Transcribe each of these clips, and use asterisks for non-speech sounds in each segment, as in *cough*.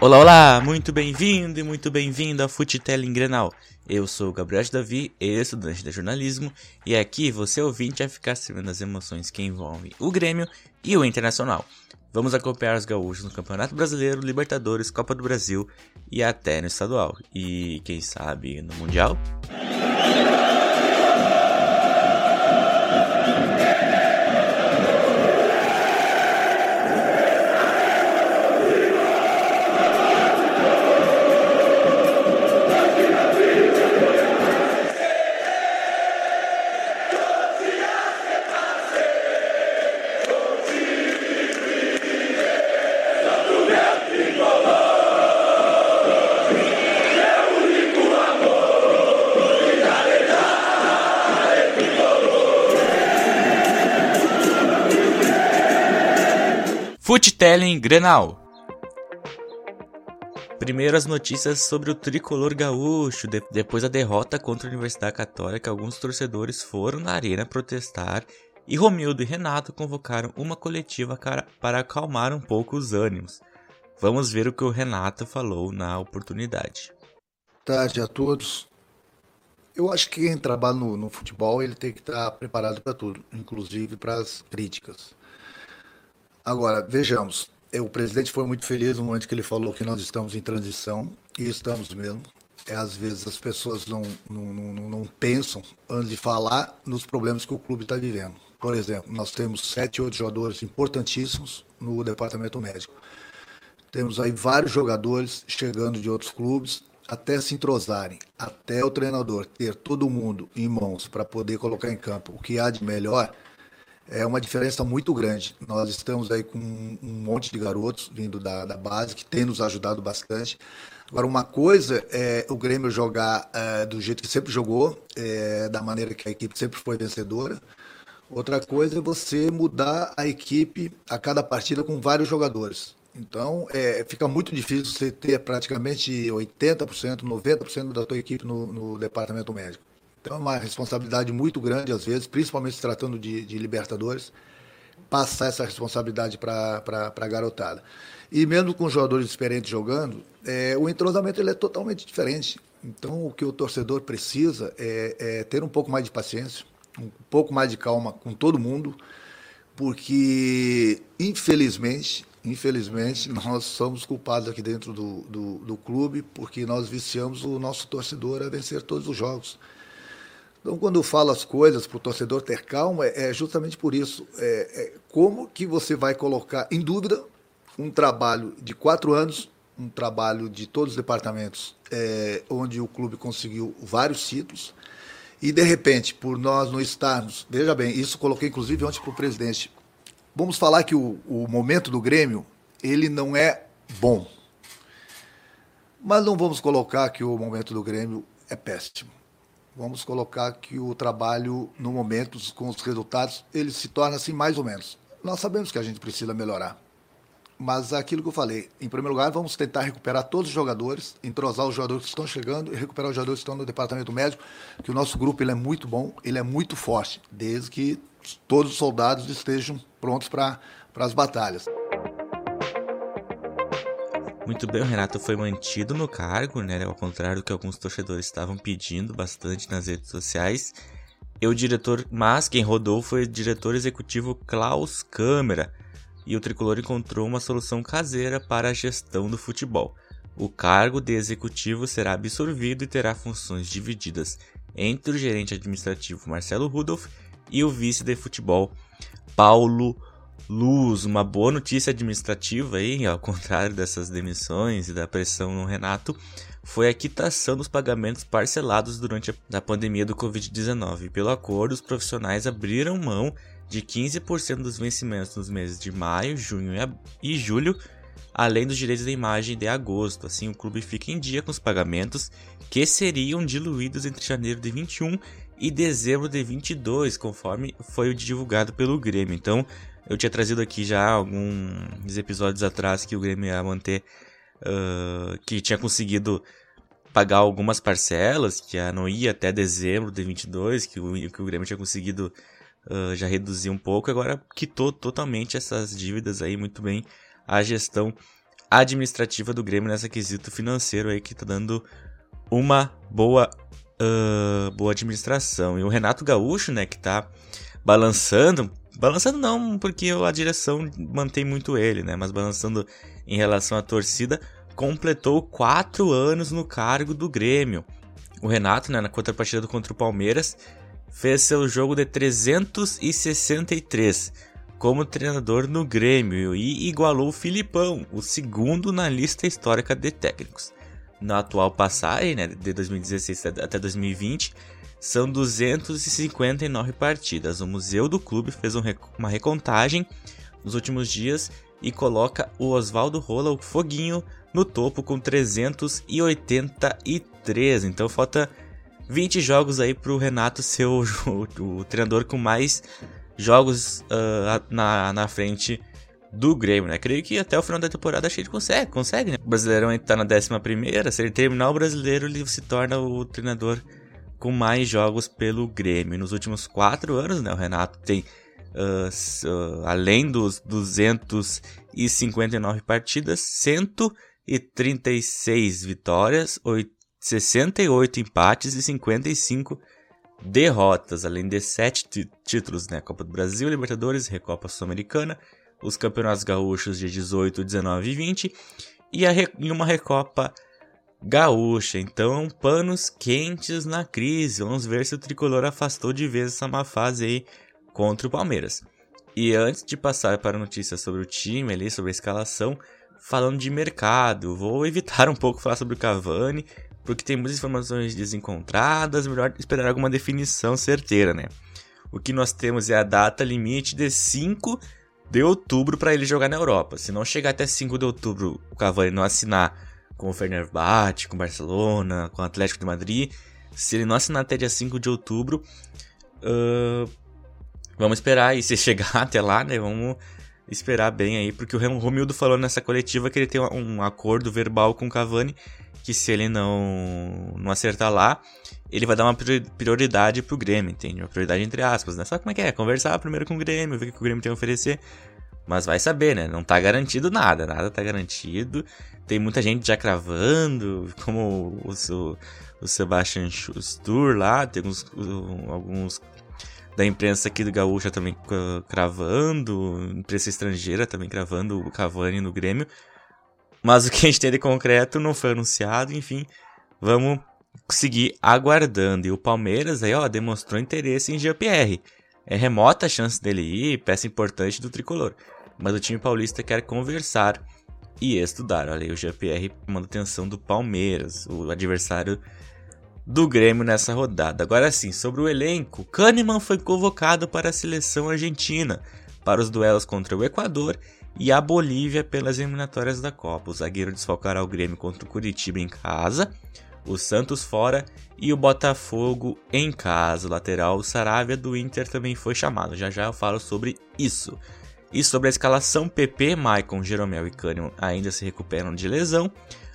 Olá, olá, muito bem-vindo e muito bem-vindo a Futelling Grenal. Eu sou o Gabriel Davi, estudante de jornalismo, e aqui você ouvinte vai ficar sabendo as emoções que envolvem o Grêmio e o Internacional. Vamos acompanhar os gaúchos no Campeonato Brasileiro, Libertadores, Copa do Brasil e até no estadual. E quem sabe no Mundial? Futelling Grenal. Primeiras notícias sobre o tricolor gaúcho. De depois da derrota contra a Universidade Católica, alguns torcedores foram na arena protestar e Romildo e Renato convocaram uma coletiva para acalmar um pouco os ânimos. Vamos ver o que o Renato falou na oportunidade. Boa tarde a todos. Eu acho que quem trabalha no, no futebol ele tem que estar preparado para tudo, inclusive para as críticas. Agora, vejamos, o presidente foi muito feliz no momento que ele falou que nós estamos em transição, e estamos mesmo. É, às vezes as pessoas não, não, não, não pensam, antes de falar, nos problemas que o clube está vivendo. Por exemplo, nós temos sete, oito jogadores importantíssimos no departamento médico. Temos aí vários jogadores chegando de outros clubes, até se entrosarem, até o treinador ter todo mundo em mãos para poder colocar em campo o que há de melhor, é uma diferença muito grande. Nós estamos aí com um monte de garotos vindo da, da base, que tem nos ajudado bastante. Agora, uma coisa é o Grêmio jogar é, do jeito que sempre jogou, é, da maneira que a equipe sempre foi vencedora. Outra coisa é você mudar a equipe a cada partida com vários jogadores. Então, é, fica muito difícil você ter praticamente 80%, 90% da tua equipe no, no departamento médico. Então é uma responsabilidade muito grande, às vezes, principalmente se tratando de, de Libertadores, passar essa responsabilidade para a garotada. E mesmo com jogadores experientes jogando, é, o entrosamento ele é totalmente diferente. Então o que o torcedor precisa é, é ter um pouco mais de paciência, um pouco mais de calma com todo mundo, porque infelizmente, infelizmente, *laughs* nós somos culpados aqui dentro do, do, do clube, porque nós viciamos o nosso torcedor a vencer todos os jogos. Então, quando eu falo as coisas para o torcedor ter calma, é justamente por isso. É, é, como que você vai colocar em dúvida um trabalho de quatro anos, um trabalho de todos os departamentos, é, onde o clube conseguiu vários títulos, e de repente, por nós não estarmos, veja bem, isso coloquei inclusive ontem para o presidente. Vamos falar que o, o momento do Grêmio ele não é bom, mas não vamos colocar que o momento do Grêmio é péssimo vamos colocar que o trabalho, no momento, com os resultados, ele se torna assim mais ou menos. Nós sabemos que a gente precisa melhorar. Mas aquilo que eu falei, em primeiro lugar, vamos tentar recuperar todos os jogadores, entrosar os jogadores que estão chegando e recuperar os jogadores que estão no departamento médico, que o nosso grupo ele é muito bom, ele é muito forte, desde que todos os soldados estejam prontos para as batalhas. Muito bem, o Renato foi mantido no cargo, né? Ao contrário do que alguns torcedores estavam pedindo bastante nas redes sociais. E o diretor, mas quem rodou foi o diretor executivo Klaus Câmara. E o tricolor encontrou uma solução caseira para a gestão do futebol. O cargo de executivo será absorvido e terá funções divididas entre o gerente administrativo Marcelo Rudolph e o vice de futebol Paulo luz, uma boa notícia administrativa aí, *laughs* ao contrário dessas demissões e da pressão no Renato, foi a quitação dos pagamentos parcelados durante a pandemia do Covid-19. Pelo acordo, os profissionais abriram mão de 15% dos vencimentos nos meses de maio, junho e julho, além dos direitos de imagem de agosto. Assim, o clube fica em dia com os pagamentos que seriam diluídos entre janeiro de 21 e dezembro de 22, conforme foi divulgado pelo Grêmio. Então, eu tinha trazido aqui já alguns episódios atrás que o Grêmio ia manter. Uh, que tinha conseguido pagar algumas parcelas, que não ia até dezembro de 22, que o, que o Grêmio tinha conseguido uh, já reduzir um pouco. Agora quitou totalmente essas dívidas aí, muito bem, a gestão administrativa do Grêmio nessa quesito financeiro aí que tá dando uma boa uh, boa administração. E o Renato Gaúcho, né, que tá balançando, balançando não, porque a direção mantém muito ele, né, mas balançando em relação à torcida, completou quatro anos no cargo do Grêmio. O Renato, né, na contrapartida contra o Palmeiras, fez seu jogo de 363 como treinador no Grêmio e igualou o Filipão, o segundo na lista histórica de técnicos. Na atual passagem, né, de 2016 até 2020, são 259 partidas. O Museu do Clube fez uma recontagem nos últimos dias e coloca o Oswaldo Rola, o Foguinho, no topo com 383. Então falta 20 jogos aí para o Renato ser *laughs* o, o, treinador com mais jogos uh, na, na frente do Grêmio, né? Creio que até o final da temporada acho que ele consegue, consegue, né? O Brasileirão está na 11 se ele terminar o Brasileiro, ele se torna o treinador com mais jogos pelo Grêmio. Nos últimos quatro anos, né? O Renato tem, uh, uh, além dos 259 partidas, 136 vitórias, 68 empates e 55 derrotas, além de sete títulos, né? Copa do Brasil, Libertadores, Recopa Sul-Americana, os Campeonatos Gaúchos de 18, 19 e 20 e, a, e uma Recopa Gaúcha. Então, panos quentes na crise. Vamos ver se o tricolor afastou de vez essa má fase aí contra o Palmeiras. E antes de passar para notícias sobre o time ali, sobre a escalação, falando de mercado, vou *laughs* evitar um pouco falar sobre o Cavani, porque tem muitas informações desencontradas, melhor esperar alguma definição certeira, né? O que nós temos é a data limite de 5 de outubro para ele jogar na Europa. Se não chegar até 5 de outubro, o Cavani não assinar com o Fenerbahçe, com o Barcelona, com o Atlético de Madrid, se ele não assinar até dia 5 de outubro, uh, vamos esperar e *laughs* se chegar até lá, né, vamos esperar bem aí, porque o Romildo falou nessa coletiva que ele tem um acordo verbal com o Cavani que se ele não, não acertar lá, ele vai dar uma prioridade pro Grêmio, entende? Uma prioridade entre aspas, né? Só como é que é? Conversar primeiro com o Grêmio, ver o que o Grêmio tem a oferecer. Mas vai saber, né? Não tá garantido nada, nada tá garantido. Tem muita gente já cravando, como o, o, o Sebastian Stur lá, tem alguns, alguns da imprensa aqui do Gaúcha também cravando, imprensa estrangeira também cravando o Cavani no Grêmio. Mas o que a gente tem de concreto não foi anunciado, enfim, vamos seguir aguardando. E o Palmeiras aí, ó, demonstrou interesse em GPR. É remota a chance dele ir, peça importante do tricolor. Mas o time paulista quer conversar e estudar. Olha aí o GPR manutenção do Palmeiras, o adversário do Grêmio nessa rodada. Agora sim, sobre o elenco, Kahneman foi convocado para a seleção argentina para os duelos contra o Equador e a Bolívia pelas eliminatórias da Copa. O zagueiro desfalcará o Grêmio contra o Curitiba em casa, o Santos fora e o Botafogo em casa. O lateral, Saravia do Inter também foi chamado. Já já eu falo sobre isso. E sobre a escalação, PP, Maicon, Jeromel e Kahneman ainda se recuperam de lesão,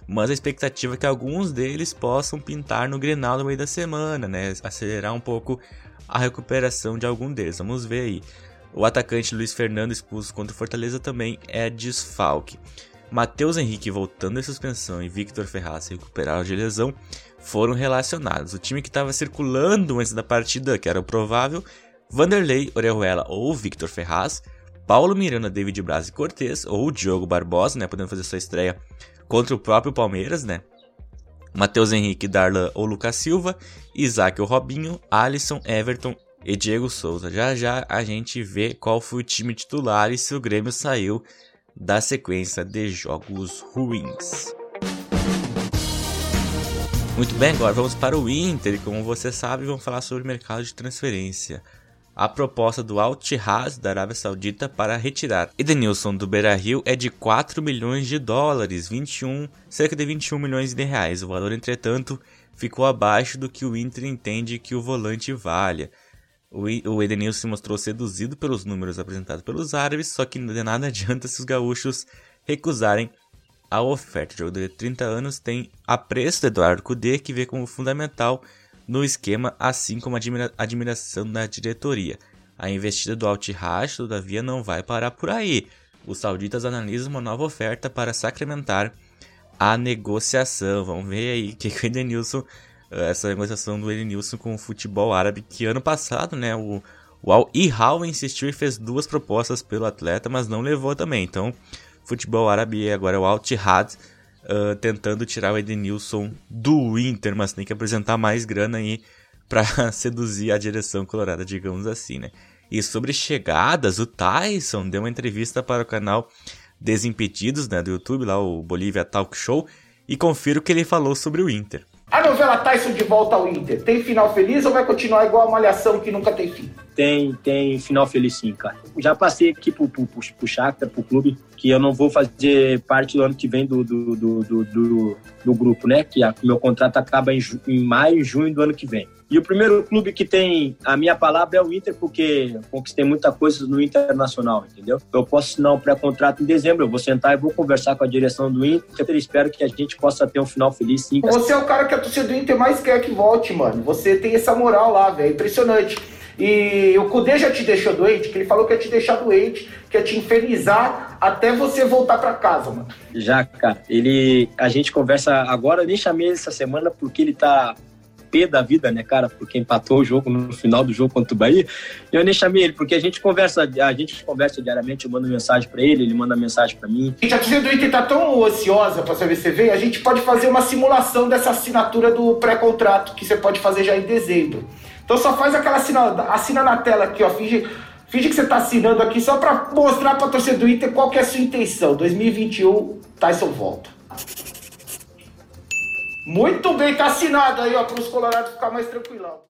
mas a expectativa é que alguns deles possam pintar no Grenal no meio da semana, né? Acelerar um pouco a recuperação de algum deles. Vamos ver aí. O atacante Luiz Fernando expulso contra o Fortaleza também é desfalque. Matheus Henrique voltando de suspensão e Victor Ferraz recuperaram de lesão foram relacionados. O time que estava circulando antes da partida, que era o provável, Vanderlei, Orejuela ou Victor Ferraz, Paulo Miranda, David Braz e Cortez, ou Diogo Barbosa, né, podendo fazer sua estreia contra o próprio Palmeiras, né? Matheus Henrique, Darlan ou Lucas Silva, Isaac ou Robinho, Alisson, Everton e Diego Souza. Já já a gente vê qual foi o time titular e se o Grêmio saiu da sequência de jogos ruins. Muito bem, agora vamos para o Inter. Como você sabe, vamos falar sobre o mercado de transferência. A proposta do Al Ittihad da Arábia Saudita para retirar Edenilson do Beira-Rio é de 4 milhões de dólares, 21, cerca de 21 milhões de reais. O valor, entretanto, ficou abaixo do que o Inter entende que o volante valha. O Edenilson se mostrou seduzido pelos números apresentados pelos árabes, só que de nada *laughs* adianta se os gaúchos recusarem a oferta. O jogador de 30 anos tem apreço de Eduardo Cudê, que vê como fundamental no esquema, assim como a admira admiração da diretoria. A investida do Altiracho, todavia, não vai parar por aí. os sauditas analisam uma nova oferta para sacramentar a negociação. Vamos ver aí o que, que o Edenilson, eh, essa negociação do Edenilson com o futebol árabe, que ano passado, né, o, o Al Ihal insistiu e fez duas propostas pelo atleta, mas não levou também. Então, futebol árabe agora é o Al Tihad, uh, tentando tirar o Edenilson do Inter, mas tem que apresentar mais grana aí *laughs* para seduzir a direção colorada, digamos assim, né? E sobre chegadas, o Tyson deu uma entrevista para o canal Desimpedidos, né, do YouTube, lá o Bolívia Talk Show, e confiro o que ele falou sobre o Inter. A novela Tyson de volta ao Inter, tem final feliz ou vai continuar igual a Malhação que nunca tem fim? Tem, tem final feliz sim, cara. Já passei aqui pro, pro, pro, pro Shakhtar, pro clube, que eu não vou fazer parte do ano que vem do, do, do, do, do, do grupo, né? Que o meu contrato acaba em, em maio, junho do ano que vem. E o primeiro clube que tem a minha palavra é o Inter, porque conquistei muita coisa no Internacional, entendeu? Eu posso assinar um pré-contrato em dezembro, eu vou sentar e vou conversar com a direção do Inter e espero que a gente possa ter um final feliz sim. Você é o cara que a torcida do Inter mais quer que volte, mano. Você tem essa moral lá, velho. Impressionante. E o Kudê já te deixou doente, que ele falou que ia te deixar doente, que ia te infernizar até você voltar para casa, mano. Já, cara. Ele. A gente conversa agora, eu nem chamei ele essa semana porque ele tá pé da vida, né, cara? Porque empatou o jogo no final do jogo contra o Bahia. Eu nem chamei ele, porque a gente conversa, a gente conversa diariamente, eu mando mensagem para ele, ele manda mensagem para mim. A torcida do Inter tá tão ociosa para saber se vem, a gente pode fazer uma simulação dessa assinatura do pré-contrato, que você pode fazer já em dezembro. Então só faz aquela assina, assina na tela aqui, ó, finge, finge que você tá assinando aqui só para mostrar pra torcida do Inter qual que é a sua intenção. 2021, Tyson volta. Muito bem, tá assinado aí, ó, para os colorados ficar mais tranquilão.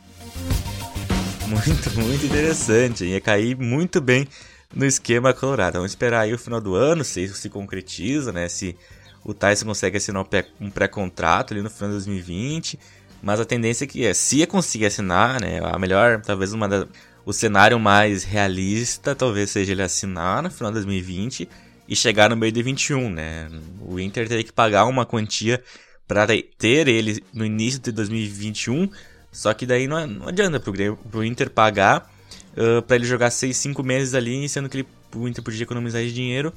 Muito, muito interessante. Ia cair muito bem no esquema colorado. Vamos esperar aí o final do ano, se isso se concretiza, né? Se o Tyson consegue assinar um pré-contrato ali no final de 2020. Mas a tendência é que é, se conseguir assinar, né? A melhor, talvez uma o cenário mais realista, talvez seja ele assinar no final de 2020 e chegar no meio de 21, né? O Inter teria que pagar uma quantia para ter ele no início de 2021. Só que daí não, não adianta pro, pro Inter pagar uh, para ele jogar 6, 5 meses ali, sendo que ele, o Inter podia economizar esse dinheiro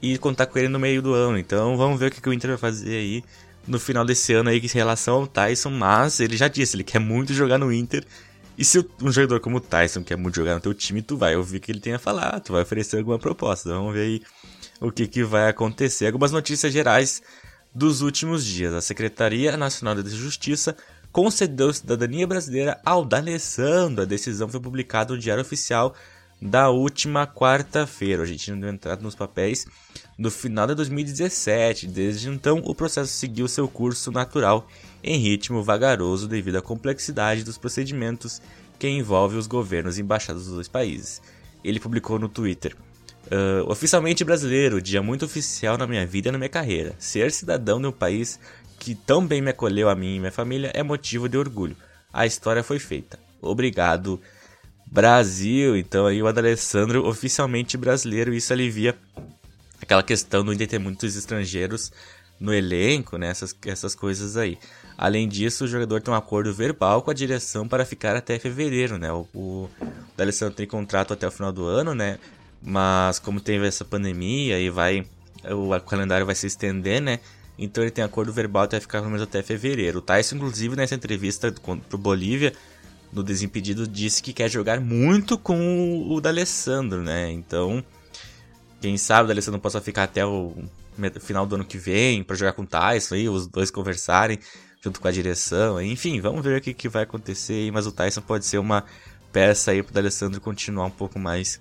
e contar com ele no meio do ano. Então vamos ver o que, que o Inter vai fazer aí no final desse ano aí em relação ao Tyson, mas ele já disse, ele quer muito jogar no Inter. E se um jogador como o Tyson quer muito jogar no teu time, tu vai ouvir que ele tem a falar, tu vai oferecer alguma proposta. Vamos ver aí o que, que vai acontecer. Algumas notícias gerais dos últimos dias. A Secretaria Nacional de Justiça concedeu cidadania brasileira ao D'Alessandro. A decisão foi publicada no Diário Oficial da última quarta-feira. A gente não deu entrada nos papéis no final de 2017. Desde então, o processo seguiu seu curso natural em ritmo vagaroso devido à complexidade dos procedimentos que envolve os governos e embaixadas dos dois países. Ele publicou no Twitter: Uh, oficialmente brasileiro, dia muito oficial na minha vida e na minha carreira. Ser cidadão de um país que tão bem me acolheu a mim e minha família é motivo de orgulho. A história foi feita. Obrigado, Brasil. Então aí o Adalessandro oficialmente brasileiro, isso alivia aquela questão de ter muitos estrangeiros no elenco, né? Essas, essas coisas aí. Além disso, o jogador tem um acordo verbal com a direção para ficar até fevereiro, né? O, o tem contrato até o final do ano, né? Mas como teve essa pandemia e vai o calendário vai se estender, né? Então ele tem acordo verbal até ficar pelo menos até fevereiro. O Tyson, inclusive, nessa entrevista pro Bolívia, no Desimpedido, disse que quer jogar muito com o D'Alessandro, né? Então, quem sabe o D'Alessandro possa ficar até o final do ano que vem para jogar com o Tyson aí, os dois conversarem junto com a direção. Enfim, vamos ver o que, que vai acontecer aí, mas o Tyson pode ser uma peça aí pro D'Alessandro continuar um pouco mais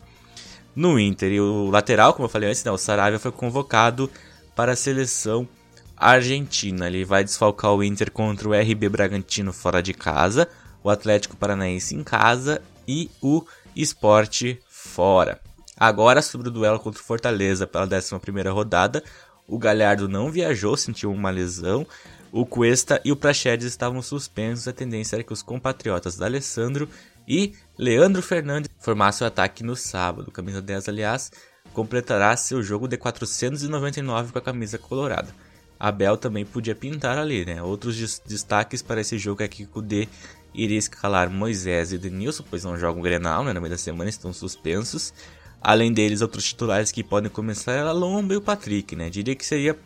no Inter. E o lateral, como eu falei antes, né, o Saravia foi convocado para a seleção argentina. Ele vai desfalcar o Inter contra o RB Bragantino fora de casa, o Atlético Paranaense em casa e o Esporte fora. Agora, sobre o duelo contra o Fortaleza pela 11 rodada, o Galhardo não viajou, sentiu uma lesão. O Cuesta e o Praxedes estavam suspensos. A tendência era que os compatriotas da Alessandro e Leandro Fernandes formasse o ataque no sábado. Camisa 10, aliás, completará seu jogo de 499 com a camisa colorada. Abel também podia pintar ali, né? Outros destaques para esse jogo é que o D iria escalar Moisés e Denilson, pois não jogam Grenal, né? No meio da semana estão suspensos. Além deles, outros titulares que podem começar é a Lomba e o Patrick, né? Diria que seria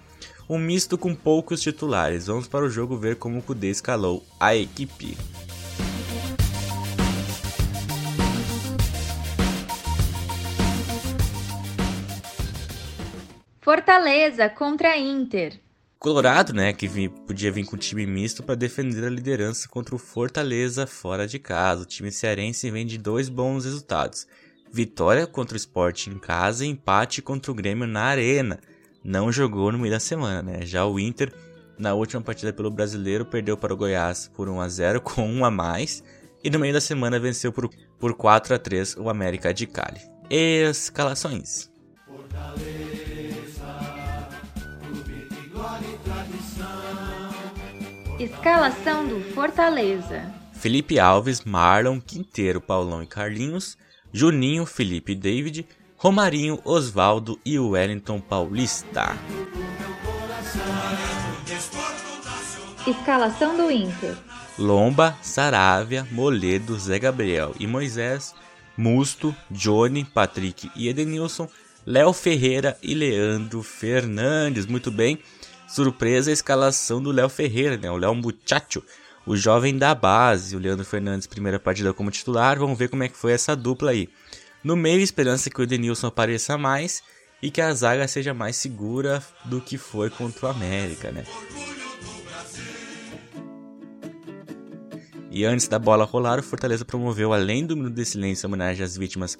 um misto com poucos titulares. Vamos para o jogo ver como o Kudê escalou a equipe. Fortaleza contra Inter. Colorado, né, que podia vir com time misto para defender a liderança contra o Fortaleza fora de casa. O time cearense vem de dois bons resultados. Vitória contra o Sport em casa e empate contra o Grêmio na Arena. Não jogou no meio da semana, né? Já o Inter, na última partida pelo Brasileiro, perdeu para o Goiás por 1 a 0 com 1 a mais e no meio da semana venceu por, por 4 a 3 o América de Cali. Escalações. Escalação do Fortaleza. Felipe Alves, Marlon, Quinteiro, Paulão e Carlinhos, Juninho, Felipe e David, Romarinho, Osvaldo e Wellington Paulista. Escalação do Inter. Lomba, Saravia, Moledo, Zé Gabriel e Moisés, Musto, Johnny, Patrick e Edenilson, Léo Ferreira e Leandro Fernandes. Muito bem. Surpresa a escalação do Léo Ferreira, né? O Léo Muchacho, o jovem da base. O Leandro Fernandes, primeira partida como titular. Vamos ver como é que foi essa dupla aí. No meio, esperança que o Edenilson apareça mais e que a zaga seja mais segura do que foi contra o América, né? E antes da bola rolar, o Fortaleza promoveu, além do minuto de silêncio em homenagem às vítimas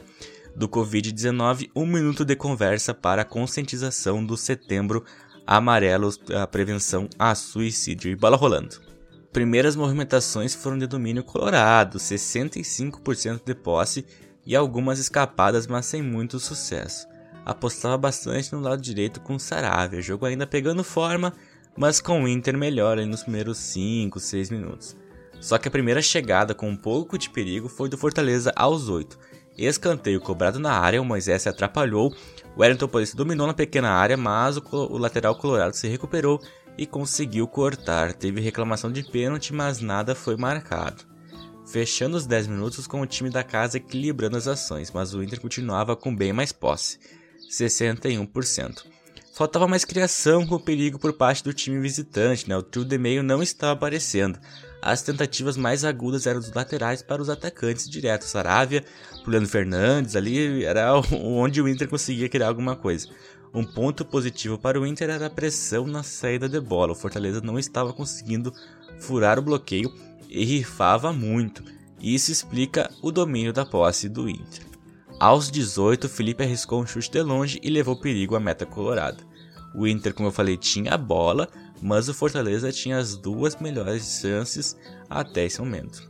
do Covid-19, um minuto de conversa para a conscientização do setembro amarelos, a prevenção a suicídio. E bola rolando. Primeiras movimentações foram de domínio colorado, 65% de posse e algumas escapadas, mas sem muito sucesso. Apostava bastante no lado direito com Saravia, jogo ainda pegando forma, mas com o Inter melhor nos primeiros 5, 6 minutos. Só que a primeira chegada com um pouco de perigo foi do Fortaleza aos 8. Escanteio cobrado na área, o Moisés se atrapalhou o Wellington Paulista dominou na pequena área, mas o, o lateral colorado se recuperou e conseguiu cortar. Teve reclamação de pênalti, mas nada foi marcado. Fechando os 10 minutos com o time da casa equilibrando as ações, mas o Inter continuava com bem mais posse, 61%. Faltava mais criação com perigo por parte do time visitante, né? O trio de meio não estava aparecendo. As tentativas mais agudas eram dos laterais para os atacantes diretos. Saravia, Juliano Fernandes, ali era *laughs* onde o Inter conseguia criar alguma coisa. Um ponto positivo para o Inter era a pressão na saída de bola. O Fortaleza não estava conseguindo furar o bloqueio e rifava muito. Isso explica o domínio da posse do Inter. Aos 18, Felipe arriscou um chute de longe e levou perigo à meta colorada. O Inter, como eu falei, tinha a bola, mas o Fortaleza tinha as duas melhores chances até esse momento.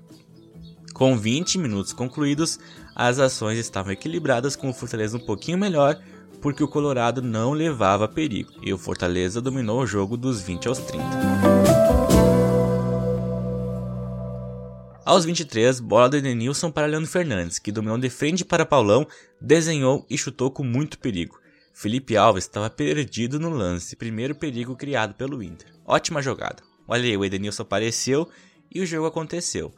Com 20 minutos concluídos, as ações estavam equilibradas com o Fortaleza um pouquinho melhor, porque o Colorado não levava perigo e o Fortaleza dominou o jogo dos 20 aos 30. Aos 23, bola do Edenilson para Leandro Fernandes, que dominou de frente para Paulão, desenhou e chutou com muito perigo. Felipe Alves estava perdido no lance, primeiro perigo criado pelo Inter. Ótima jogada. Olha aí, o Edenilson apareceu e o jogo aconteceu.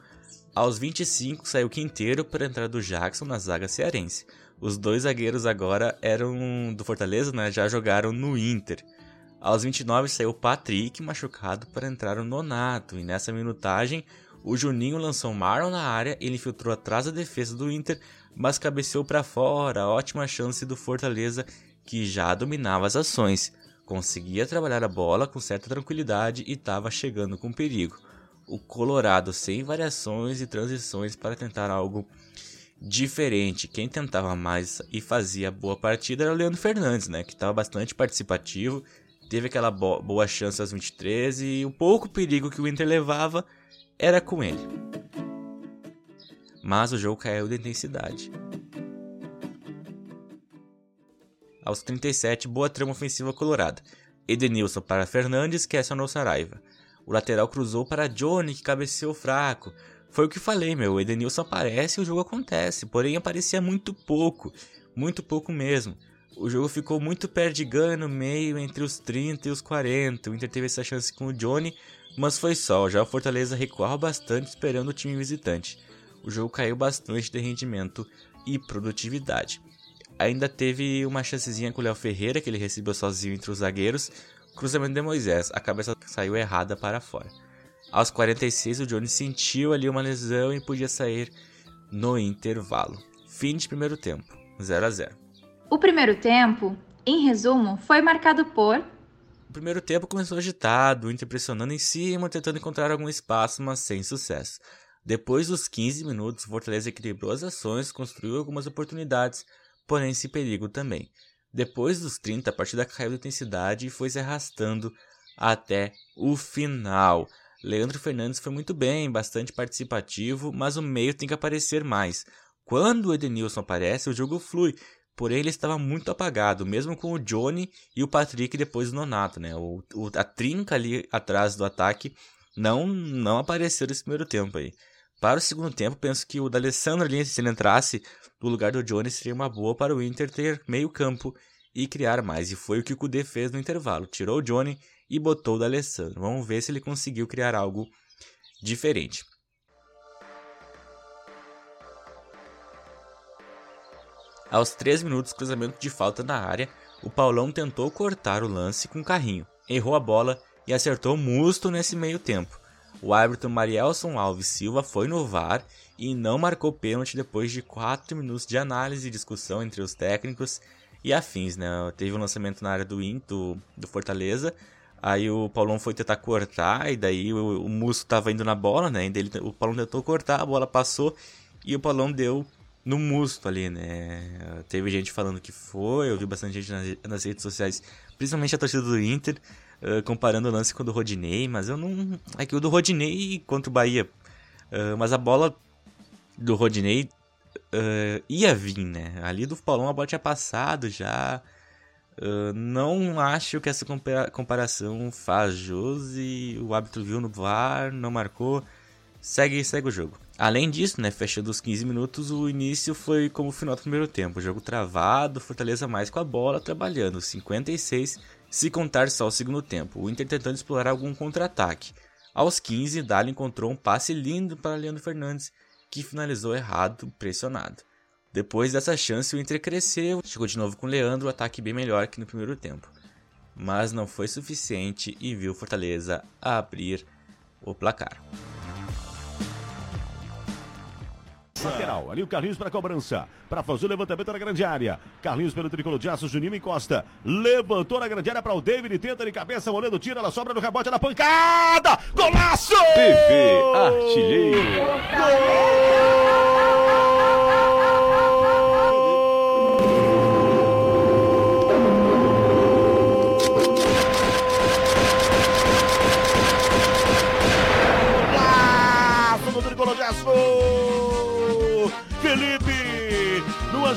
Aos 25 saiu Quinteiro para entrar do Jackson na zaga cearense. Os dois zagueiros agora eram do Fortaleza, né? Já jogaram no Inter. Aos 29 saiu Patrick machucado para entrar o Nonato e nessa minutagem o Juninho lançou Marlon na área, ele infiltrou atrás da defesa do Inter, mas cabeceou para fora. Ótima chance do Fortaleza, que já dominava as ações. Conseguia trabalhar a bola com certa tranquilidade e estava chegando com perigo. O Colorado sem variações e transições para tentar algo diferente. Quem tentava mais e fazia boa partida era o Leandro Fernandes, né, que estava bastante participativo, teve aquela boa chance aos 23 e o pouco perigo que o Inter levava era com ele. Mas o jogo caiu de intensidade. Aos 37, boa trama ofensiva colorada. Edenilson para Fernandes, que acionou Saraiva. O lateral cruzou para Johnny, que cabeceou fraco. Foi o que falei, meu. O Edenilson aparece e o jogo acontece. Porém, aparecia muito pouco. Muito pouco mesmo. O jogo ficou muito perdigão no meio, entre os 30 e os 40. O Inter teve essa chance com o Johnny, mas foi só, já o Fortaleza recuava bastante esperando o time visitante. O jogo caiu bastante de rendimento e produtividade. Ainda teve uma chancezinha com o Léo Ferreira, que ele recebeu sozinho entre os zagueiros. Cruzamento de Moisés, a cabeça saiu errada para fora. Aos 46, o Johnny sentiu ali uma lesão e podia sair no intervalo. Fim de primeiro tempo, 0 a 0. O primeiro tempo, em resumo, foi marcado por o primeiro tempo começou agitado, o Inter pressionando em cima, tentando encontrar algum espaço, mas sem sucesso. Depois dos 15 minutos, o Fortaleza equilibrou as ações, construiu algumas oportunidades, porém sem perigo também. Depois dos 30, a partida caiu de intensidade e foi se arrastando até o final. Leandro Fernandes foi muito bem, bastante participativo, mas o meio tem que aparecer mais. Quando o Edenilson aparece, o jogo flui, porém ele estava muito apagado, mesmo com o Johnny e o Patrick depois do Nonato, né? O, o, a trinca ali atrás do ataque não não apareceu nesse primeiro tempo aí. Para o segundo tempo, penso que o D'Alessandro ali, se ele entrasse no lugar do Johnny, seria uma boa para o Inter ter meio campo e criar mais. E foi o que o Kudê fez no intervalo. Tirou o Johnny e botou o D'Alessandro. Vamos ver se ele conseguiu criar algo diferente. Aos 3 minutos, cruzamento de falta na área, o Paulão tentou cortar o lance com o carrinho, errou a bola e acertou Musto nesse meio tempo. O árbitro Marielson Alves Silva foi no VAR e não marcou pênalti depois de 4 minutos de análise e discussão entre os técnicos e afins, né? Teve um lançamento na área do Into, do Fortaleza, aí o Paulão foi tentar cortar e daí o, o tava indo na bola, né? Ele, o Paulão tentou cortar, a bola passou e o Paulão deu no Musto ali, né? Teve gente falando que foi, eu vi bastante gente nas, nas redes sociais, principalmente a torcida do Inter, uh, comparando o lance com o do Rodinei, mas eu não. É que o do Rodinei contra o Bahia. Uh, mas a bola do Rodinei uh, ia vir, né? Ali do Paulão a bola tinha passado já. não acho que essa comparação faz jus e o árbitro viu no VAR, não marcou. Segue, segue o jogo. Além disso, né, fechando os 15 minutos, o início foi como o final do primeiro tempo. jogo travado, Fortaleza mais com a bola, trabalhando 56 se contar só o segundo tempo, o Inter tentando explorar algum contra-ataque. Aos 15, Dali encontrou um passe lindo para Leandro Fernandes, que finalizou errado, pressionado. Depois dessa chance, o Inter cresceu, chegou de novo com Leandro, o ataque bem melhor que no primeiro tempo. Mas não foi suficiente e viu Fortaleza abrir o placar. Lateral, ali o Carlinhos para cobrança, para fazer o levantamento na grande área. Carlinhos pelo tricolor de aço, Juninho encosta, levantou na grande área para o David, tenta de cabeça, Moledo tira, ela sobra no rebote, na pancada, golaço! TV Artilheiro. Gol!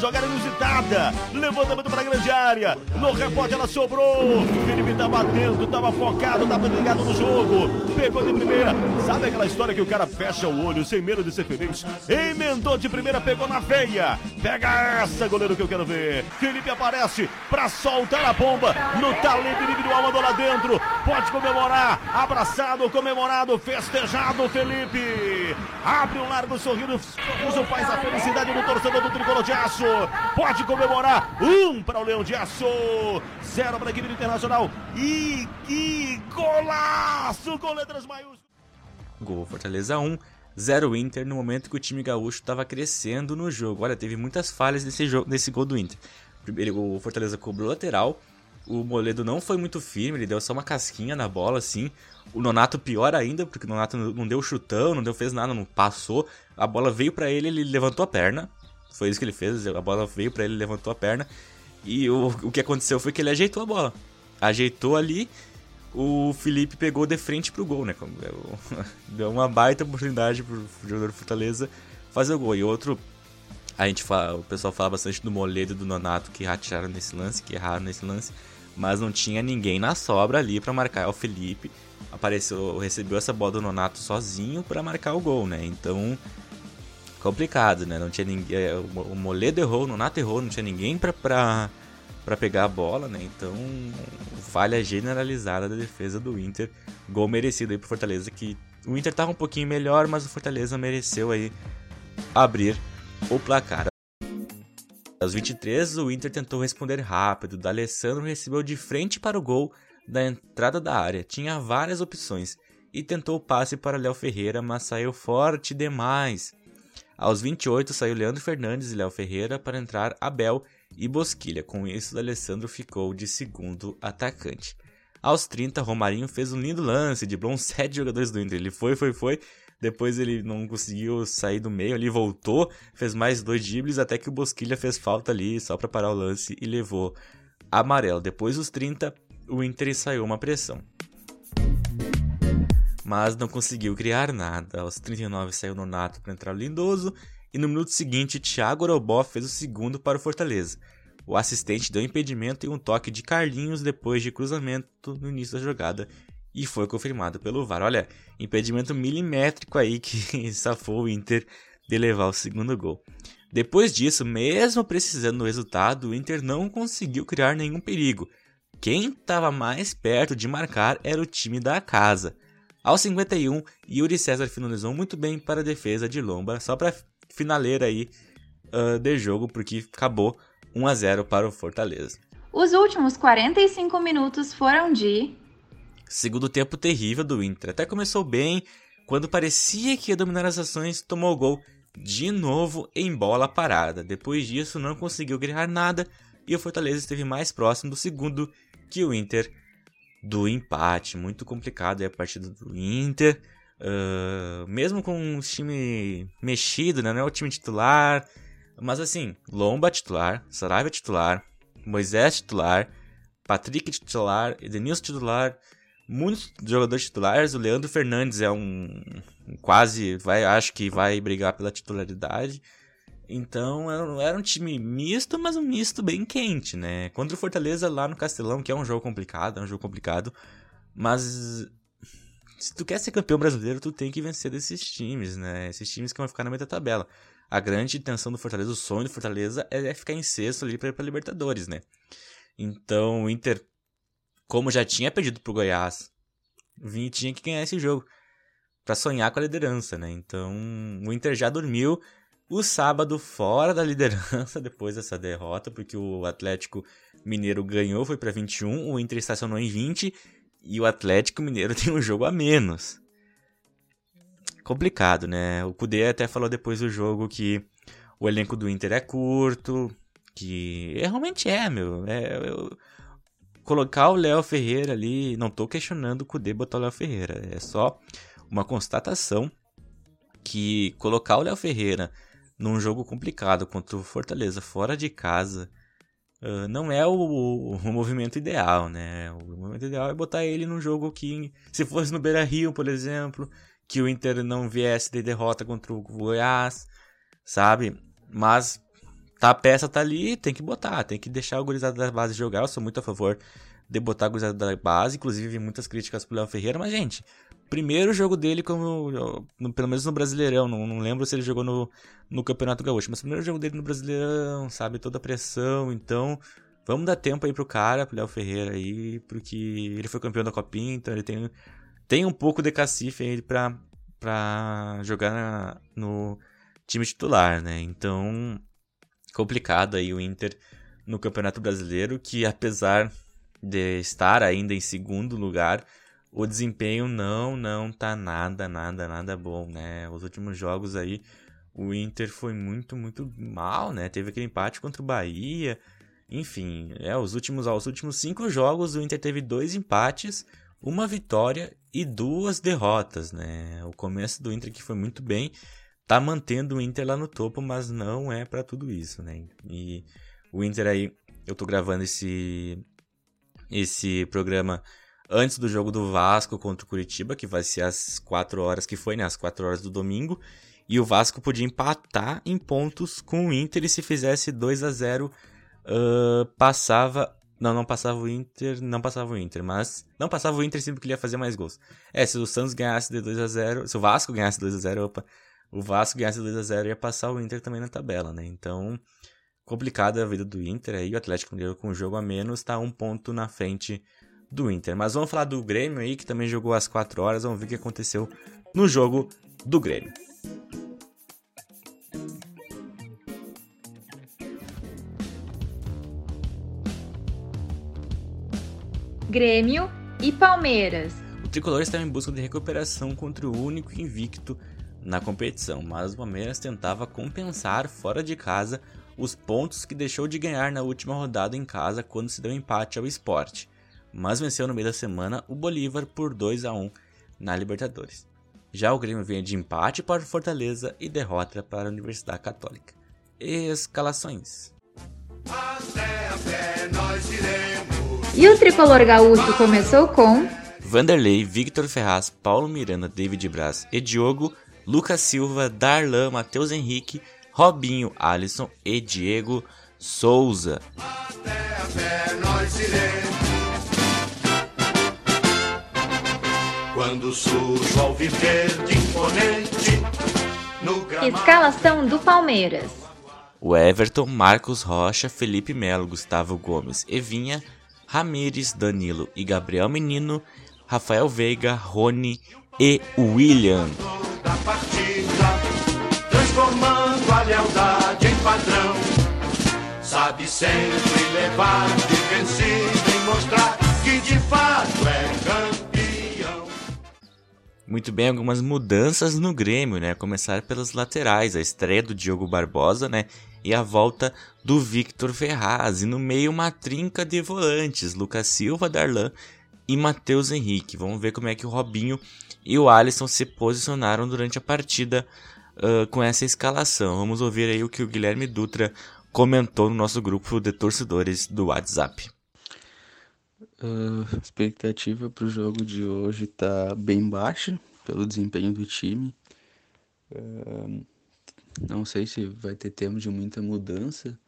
Jogada inusitada. Levantamento para a grande área. No rebote ela sobrou. Felipe tava atento, tava focado, tava ligado no jogo. Pegou de primeira. Sabe aquela história que o cara fecha o olho sem medo de ser feliz? Emendou de primeira, pegou na veia. Pega essa, goleiro que eu quero ver. Felipe aparece para soltar a bomba no talento individual, mandou lá dentro. Pode comemorar. Abraçado, comemorado, festejado, Felipe. Abre um largo sorriso. Sorriso faz a felicidade do torcedor do tricolor de aço. Pode comemorar. Um para o Leão de Aço. Zero para a equipe internacional. E que golaço com letras maiúsculas. Gol Fortaleza 1. 0 Inter no momento que o time gaúcho estava crescendo no jogo. Olha, teve muitas falhas nesse, jogo, nesse gol do Inter. Primeiro, o Fortaleza cobrou lateral. O Moledo não foi muito firme, ele deu só uma casquinha na bola, assim. O Nonato pior ainda, porque o Nonato não deu chutão, não deu fez nada, não passou. A bola veio para ele, ele levantou a perna. Foi isso que ele fez. A bola veio para ele, levantou a perna. E o, o que aconteceu foi que ele ajeitou a bola. Ajeitou ali, o Felipe pegou de frente pro gol, né? *laughs* Deu uma baita oportunidade pro jogador do Fortaleza fazer o gol. E outro, a gente fala, o pessoal fala bastante do Moledo e do Nonato que ratearam nesse lance, que erraram nesse lance, mas não tinha ninguém na sobra ali para marcar. O Felipe apareceu, recebeu essa bola do Nonato sozinho para marcar o gol, né? Então complicado, né? Não tinha ninguém. O Moledo errou, o Nonato errou, não tinha ninguém pra, pra pegar a bola, né? Então, falha generalizada da defesa do Inter. Gol merecido aí pro Fortaleza, que o Inter tava um pouquinho melhor, mas o Fortaleza mereceu aí abrir o placar. Aos 23, o Inter tentou responder rápido. D'Alessandro recebeu de frente para o gol da entrada da área. Tinha várias opções e tentou o passe para Léo Ferreira, mas saiu forte demais. Aos 28 saiu Leandro Fernandes e Léo Ferreira para entrar Abel e Bosquilha. Com isso, D'Alessandro ficou de segundo atacante. Aos 30, Romarinho fez um lindo lance, driblou uns 7 jogadores do Inter. Ele foi, foi, foi. Depois ele não conseguiu sair do meio ali, voltou, fez mais dois dribles, até que o Bosquilha fez falta ali só para parar o lance e levou amarelo. Depois dos 30, o Inter ensaiou uma pressão. Mas não conseguiu criar nada. Aos 39 saiu Nonato para entrar o Lindoso. E no minuto seguinte, Thiago Orobó fez o segundo para o Fortaleza. O assistente deu impedimento e um toque de Carlinhos depois de cruzamento no início da jogada e foi confirmado pelo VAR. Olha, impedimento milimétrico aí que *laughs* safou o Inter de levar o segundo gol. Depois disso, mesmo precisando do resultado, o Inter não conseguiu criar nenhum perigo. Quem estava mais perto de marcar era o time da casa. Aos 51, Yuri César finalizou muito bem para a defesa de Lomba, só para finaleira aí uh, de jogo, porque acabou 1 a 0 para o Fortaleza. Os últimos 45 minutos foram de. Segundo tempo terrível do Inter. Até começou bem, quando parecia que ia dominar as ações, tomou o gol de novo em bola parada. Depois disso, não conseguiu criar nada e o Fortaleza esteve mais próximo do segundo que o Inter do empate. Muito complicado a partida do Inter. Uh, mesmo com o time mexido, né? não é o time titular, mas assim, Lomba titular, Saraiva titular, Moisés titular, Patrick titular, Edenilson titular, muitos jogadores titulares. O Leandro Fernandes é um quase, vai, acho que vai brigar pela titularidade. Então era um time misto, mas um misto bem quente, né? Contra o Fortaleza lá no Castelão, que é um jogo complicado, é um jogo complicado, mas se tu quer ser campeão brasileiro, tu tem que vencer desses times, né? Esses times que vão ficar na meia tabela a grande intenção do Fortaleza, o sonho do Fortaleza é ficar em sexto ali para Libertadores, né? Então o Inter, como já tinha perdido pro Goiás, tinha que ganhar esse jogo para sonhar com a liderança, né? Então o Inter já dormiu o sábado fora da liderança *laughs* depois dessa derrota, porque o Atlético Mineiro ganhou, foi para 21, o Inter estacionou em 20 e o Atlético Mineiro *laughs* tem um jogo a menos complicado, né? O Kudê até falou depois do jogo que o elenco do Inter é curto, que realmente é, meu. É, eu, colocar o Léo Ferreira ali, não tô questionando o Kudê botar o Léo Ferreira, é só uma constatação que colocar o Léo Ferreira num jogo complicado contra o Fortaleza fora de casa uh, não é o, o, o, movimento ideal, né? O movimento ideal é botar ele num jogo que, se fosse no Beira Rio, por exemplo, que o Inter não viesse de derrota contra o Goiás, sabe? Mas tá, a peça tá ali, tem que botar, tem que deixar o gurizada da base jogar. Eu sou muito a favor de botar o gurizada da base, inclusive muitas críticas pro Léo Ferreira, mas gente, primeiro jogo dele como no, pelo menos no Brasileirão, não, não, lembro se ele jogou no, no Campeonato Gaúcho, mas primeiro jogo dele no Brasileirão, sabe, toda a pressão, então vamos dar tempo aí pro cara, pro Léo Ferreira aí, porque ele foi campeão da Copinha, então ele tem tem um pouco de cacife aí pra, pra jogar na, no time titular, né? Então, complicado aí o Inter no Campeonato Brasileiro, que apesar de estar ainda em segundo lugar, o desempenho não, não tá nada, nada, nada bom, né? Os últimos jogos aí, o Inter foi muito, muito mal, né? Teve aquele empate contra o Bahia, enfim, é, os últimos, ó, os últimos cinco jogos o Inter teve dois empates, uma vitória e duas derrotas, né? O começo do Inter que foi muito bem, tá mantendo o Inter lá no topo, mas não é para tudo isso, né? E o Inter aí, eu tô gravando esse esse programa antes do jogo do Vasco contra o Curitiba, que vai ser às 4 horas que foi, né? Às 4 horas do domingo. E o Vasco podia empatar em pontos com o Inter e se fizesse 2 a 0 uh, passava não, não passava o Inter, não passava o Inter, mas não passava o Inter sempre que ele ia fazer mais gols. É, se o Santos ganhasse de 2 a 0, se o Vasco ganhasse 2 a 0, opa, o Vasco ganhasse 2 a 0 ia passar o Inter também na tabela, né? Então, complicada a vida do Inter aí. O Atlético Mineiro com um jogo a menos está um ponto na frente do Inter. Mas vamos falar do Grêmio aí, que também jogou às 4 horas. Vamos ver o que aconteceu no jogo do Grêmio. Grêmio e Palmeiras. O tricolor está em busca de recuperação contra o único invicto na competição, mas o Palmeiras tentava compensar fora de casa os pontos que deixou de ganhar na última rodada em casa quando se deu empate ao esporte, mas venceu no meio da semana o Bolívar por 2 a 1 na Libertadores. Já o Grêmio vinha de empate para o Fortaleza e derrota para a Universidade Católica. Escalações. E o tricolor gaúcho começou com Vanderlei, Victor Ferraz, Paulo Miranda, David Braz e Diogo, Lucas Silva, Darlan, Matheus Henrique, Robinho, Alisson e Diego Souza. Quando surge ao viver de imponente no gramado. Escalação do Palmeiras. O Everton, Marcos Rocha, Felipe Melo, Gustavo Gomes, Evinha, Ramires, Danilo e Gabriel Menino, Rafael Veiga, Rony e William. Da partida, transformando a lealdade em padrão. Sabe sempre levar de vencido e mostrar que de fato é campeão. Muito bem, algumas mudanças no Grêmio, né? Começar pelas laterais, a estreia do Diogo Barbosa, né? E a volta do Victor Ferraz. E no meio uma trinca de volantes, Lucas Silva, Darlan e Matheus Henrique. Vamos ver como é que o Robinho e o Alisson se posicionaram durante a partida uh, com essa escalação. Vamos ouvir aí o que o Guilherme Dutra comentou no nosso grupo de torcedores do WhatsApp. Uh, expectativa para o jogo de hoje está bem baixa pelo desempenho do time. Uh, não sei se vai ter tempo de muita mudança.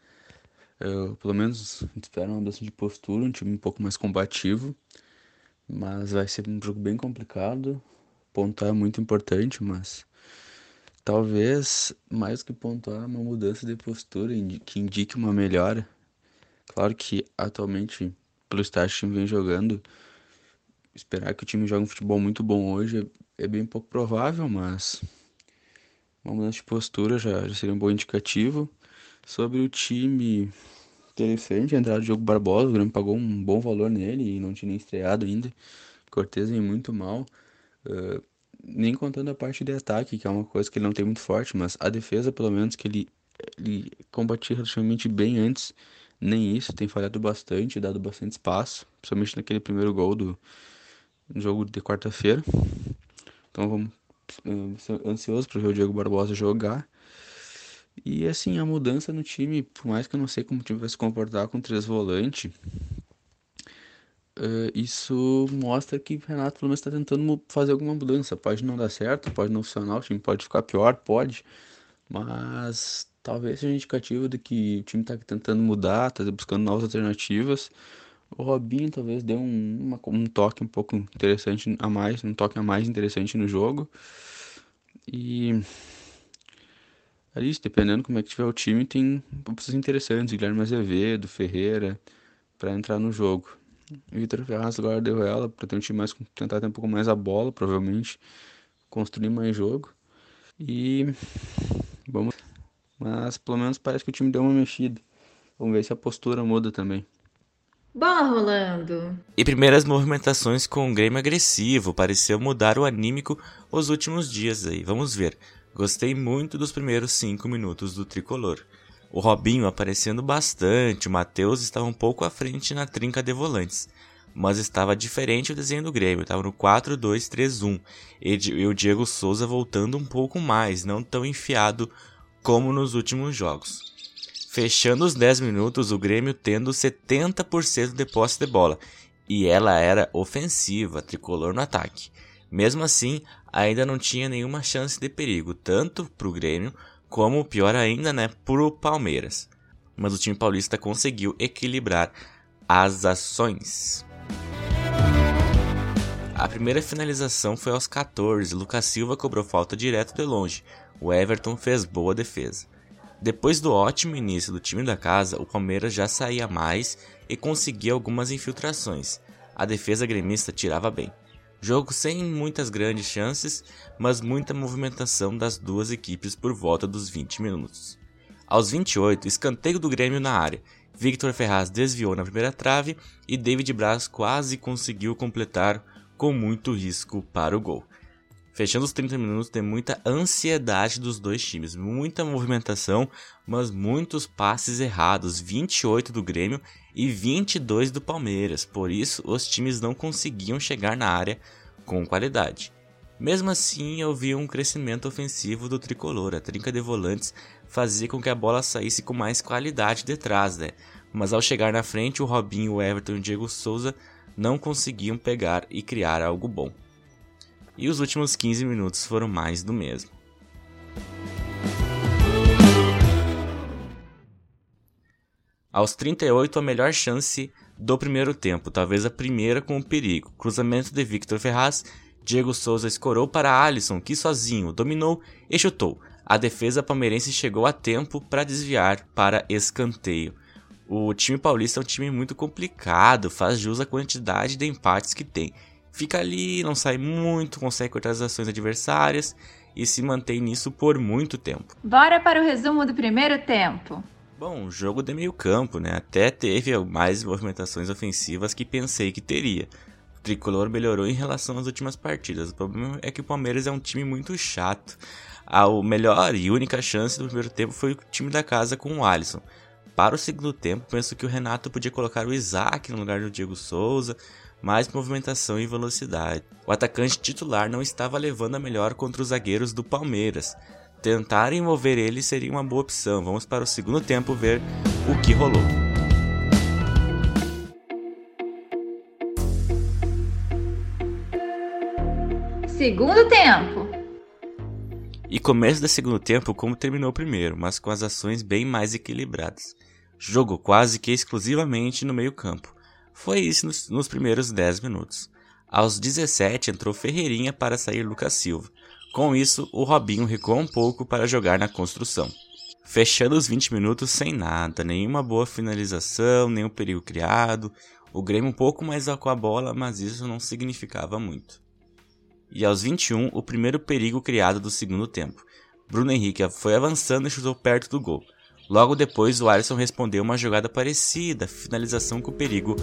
Pelo menos espero uma mudança de postura, um time um pouco mais combativo. Mas vai ser um jogo bem complicado. Pontuar é muito importante, mas talvez mais que pontuar, uma mudança de postura que indique uma melhora. Claro que atualmente, pelo estágio que o time vem jogando, esperar que o time jogue um futebol muito bom hoje é, é bem pouco provável, mas uma mudança de postura já, já seria um bom indicativo. Sobre o time, interessante a entrada do Diogo Barbosa, o Grêmio pagou um bom valor nele e não tinha nem estreado ainda. Cortez vem muito mal. Uh, nem contando a parte de ataque, que é uma coisa que ele não tem muito forte, mas a defesa, pelo menos, que ele, ele combatia relativamente bem antes, nem isso, tem falhado bastante, dado bastante espaço, principalmente naquele primeiro gol do jogo de quarta-feira. Então vamos ansioso para ver o Diego Barbosa jogar. E assim, a mudança no time, por mais que eu não sei como o time vai se comportar com três volantes, Uh, isso mostra que o Renato pelo menos está tentando fazer alguma mudança. Pode não dar certo, pode não funcionar, o time pode ficar pior, pode, mas talvez seja indicativo de que o time está tentando mudar, está buscando novas alternativas. O Robinho talvez dê um, uma- um toque um pouco interessante a mais, um toque a mais interessante no jogo. E é isso, dependendo como é que tiver o time, tem opções interessantes, Guilherme Azevedo, Ferreira, para entrar no jogo. O Vitor Ferraz agora deu ela para ter um time mais com- tentar ter um pouco mais a bola, provavelmente construir mais jogo. E vamos, mas pelo menos parece que o time deu uma mexida. Vamos ver se a postura muda também. Bola rolando. E primeiras movimentações com o Grêmio agressivo, pareceu mudar o anímico os últimos dias aí. Vamos ver. Gostei muito dos primeiros 5 minutos do tricolor. O Robinho aparecendo bastante, o Matheus estava um pouco à frente na trinca de volantes. Mas estava diferente o desenho do Grêmio, estava no 4-2-3-1. E o Diego Souza voltando um pouco mais, não tão enfiado como nos últimos jogos. Fechando os 10 minutos, o Grêmio tendo 70% de posse de bola. E ela era ofensiva, tricolor no ataque. Mesmo assim, ainda não tinha nenhuma chance de perigo, tanto para o Grêmio, como, pior ainda, né, pro Palmeiras. Mas o time paulista conseguiu equilibrar as ações. A primeira finalização foi aos 14. Lucas Silva cobrou falta direto de longe. O Everton fez boa defesa. Depois do ótimo início do time da casa, o Palmeiras já saía mais e conseguia algumas infiltrações. A defesa gremista tirava bem. Jogo sem muitas grandes chances, mas muita movimentação das duas equipes por volta dos 20 minutos. Aos 28, escanteio do Grêmio na área, Victor Ferraz desviou na primeira trave e David Braz quase conseguiu completar com muito risco para o gol. Fechando os 30 minutos, tem muita ansiedade dos dois times, muita movimentação, mas muitos passes errados, 28 do Grêmio e 22 do Palmeiras. Por isso, os times não conseguiam chegar na área com qualidade. Mesmo assim, eu vi um crescimento ofensivo do tricolor. A trinca de volantes fazia com que a bola saísse com mais qualidade de trás, né? Mas ao chegar na frente, o Robinho, o Everton e o Diego Souza não conseguiam pegar e criar algo bom. E os últimos 15 minutos foram mais do mesmo. Aos 38, a melhor chance do primeiro tempo, talvez a primeira com o perigo. Cruzamento de Victor Ferraz, Diego Souza escorou para Alisson, que sozinho dominou e chutou. A defesa palmeirense chegou a tempo para desviar para escanteio. O time paulista é um time muito complicado, faz jus à quantidade de empates que tem. Fica ali, não sai muito, consegue cortar as ações adversárias e se mantém nisso por muito tempo. Bora para o resumo do primeiro tempo. Bom, jogo de meio campo, né? Até teve mais movimentações ofensivas que pensei que teria. O Tricolor melhorou em relação às últimas partidas. O problema é que o Palmeiras é um time muito chato. A melhor e única chance do primeiro tempo foi o time da casa com o Alisson. Para o segundo tempo, penso que o Renato podia colocar o Isaac no lugar do Diego Souza, mais movimentação e velocidade. O atacante titular não estava levando a melhor contra os zagueiros do Palmeiras tentar envolver ele seria uma boa opção. Vamos para o segundo tempo ver o que rolou. Segundo tempo. E começo do segundo tempo como terminou o primeiro, mas com as ações bem mais equilibradas. Jogo quase que exclusivamente no meio campo. Foi isso nos, nos primeiros 10 minutos. Aos 17 entrou Ferreirinha para sair Lucas Silva. Com isso, o Robinho recuou um pouco para jogar na construção. Fechando os 20 minutos sem nada, nenhuma boa finalização, nenhum perigo criado. O Grêmio um pouco mais com a bola, mas isso não significava muito. E aos 21, o primeiro perigo criado do segundo tempo. Bruno Henrique foi avançando e chutou perto do gol. Logo depois, o Alisson respondeu uma jogada parecida, finalização com perigo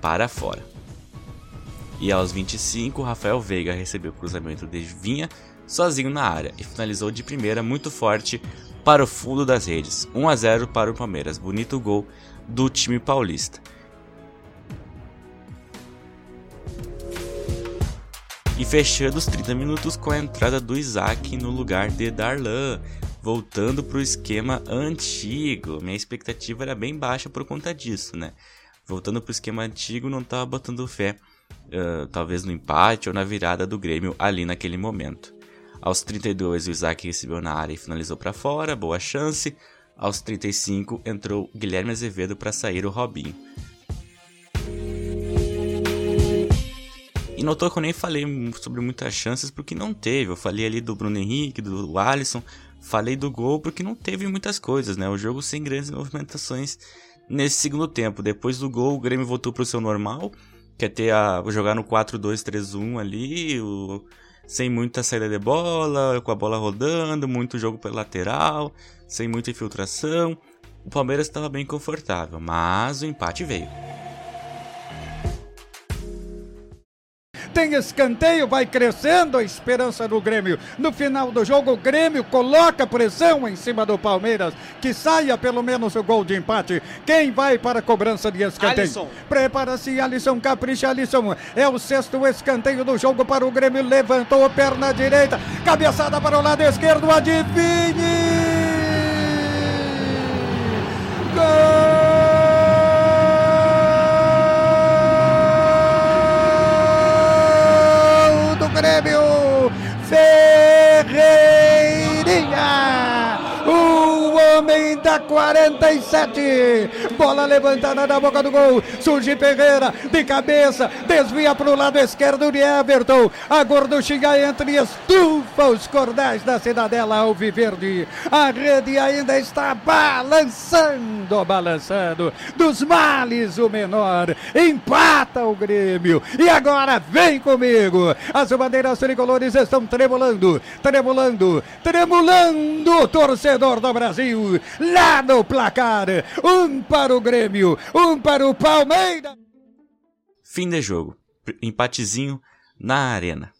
para fora. E aos 25, Rafael Veiga recebeu o cruzamento de Vinha sozinho na área e finalizou de primeira muito forte para o fundo das redes. 1 a 0 para o Palmeiras. Bonito gol do time paulista. E fechando os 30 minutos com a entrada do Isaac no lugar de Darlan, voltando para o esquema antigo. Minha expectativa era bem baixa por conta disso, né? Voltando para o esquema antigo, não estava botando fé, uh, talvez no empate ou na virada do Grêmio ali naquele momento. Aos 32, o Isaac recebeu na área e finalizou para fora, boa chance. Aos 35, entrou Guilherme Azevedo para sair o Robinho. E notou que eu nem falei sobre muitas chances porque não teve. Eu falei ali do Bruno Henrique, do Alisson, falei do gol porque não teve muitas coisas, né? O jogo sem grandes movimentações nesse segundo tempo. Depois do gol, o Grêmio voltou para o seu normal, quer ter a jogar no 4-2-3-1 ali, o sem muita saída de bola, com a bola rodando, muito jogo pela lateral, sem muita infiltração. O Palmeiras estava bem confortável, mas o empate veio. Tem escanteio, vai crescendo a esperança do Grêmio. No final do jogo, o Grêmio coloca pressão em cima do Palmeiras, que saia pelo menos o gol de empate. Quem vai para a cobrança de escanteio? Prepara-se, Alisson, capricha, Alisson. É o sexto escanteio do jogo para o Grêmio. Levantou a perna direita, cabeçada para o lado esquerdo, adivinhe! Gol! Grêmio Ferreirinha, homem da 47, bola levantada na boca do gol, surge Ferreira de cabeça, desvia para o lado esquerdo de Everton, a gorduchinha entre estufa os cordais da cidadela Alviverde, a rede ainda está balançando, balançando, dos males o menor, empata o Grêmio, e agora vem comigo, as bandeiras tricolores estão tremulando, tremulando, tremulando, torcedor do Brasil, lá Tá no placar. Um para o Grêmio, um para o Palmeiras. Fim de jogo. Empatezinho na arena.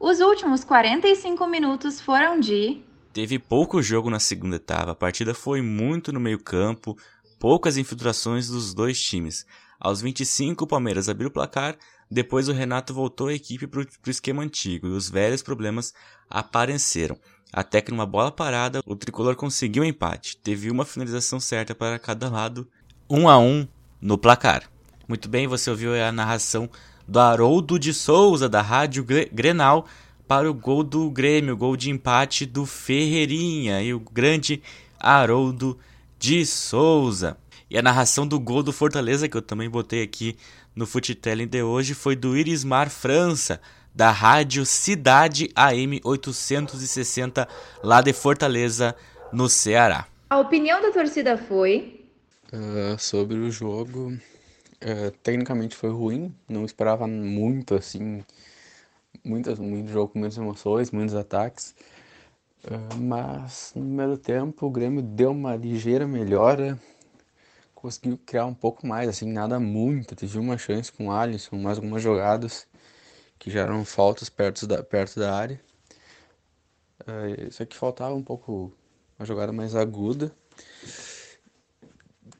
Os últimos 45 minutos foram de. Teve pouco jogo na segunda etapa. A partida foi muito no meio-campo, poucas infiltrações dos dois times. Aos 25, o Palmeiras abriu o placar, depois o Renato voltou a equipe para o esquema antigo e os velhos problemas apareceram. Até que numa bola parada, o tricolor conseguiu o um empate. Teve uma finalização certa para cada lado, um a um no placar. Muito bem, você ouviu a narração do Haroldo de Souza, da Rádio Grenal, para o gol do Grêmio, gol de empate do Ferreirinha e o grande Haroldo de Souza. E a narração do gol do Fortaleza, que eu também botei aqui no Futelling de hoje, foi do Irismar França, da rádio Cidade AM 860, lá de Fortaleza, no Ceará. A opinião da torcida foi. Uh, sobre o jogo, uh, tecnicamente foi ruim, não esperava muito assim, muitas, muito jogo com muitas emoções, muitos ataques. Uh, mas no meio do tempo o Grêmio deu uma ligeira melhora, conseguiu criar um pouco mais, assim, nada muito. Teve uma chance com o Alisson, mais algumas jogadas que eram faltas perto da, perto da área. Uh, que faltava um pouco uma jogada mais aguda.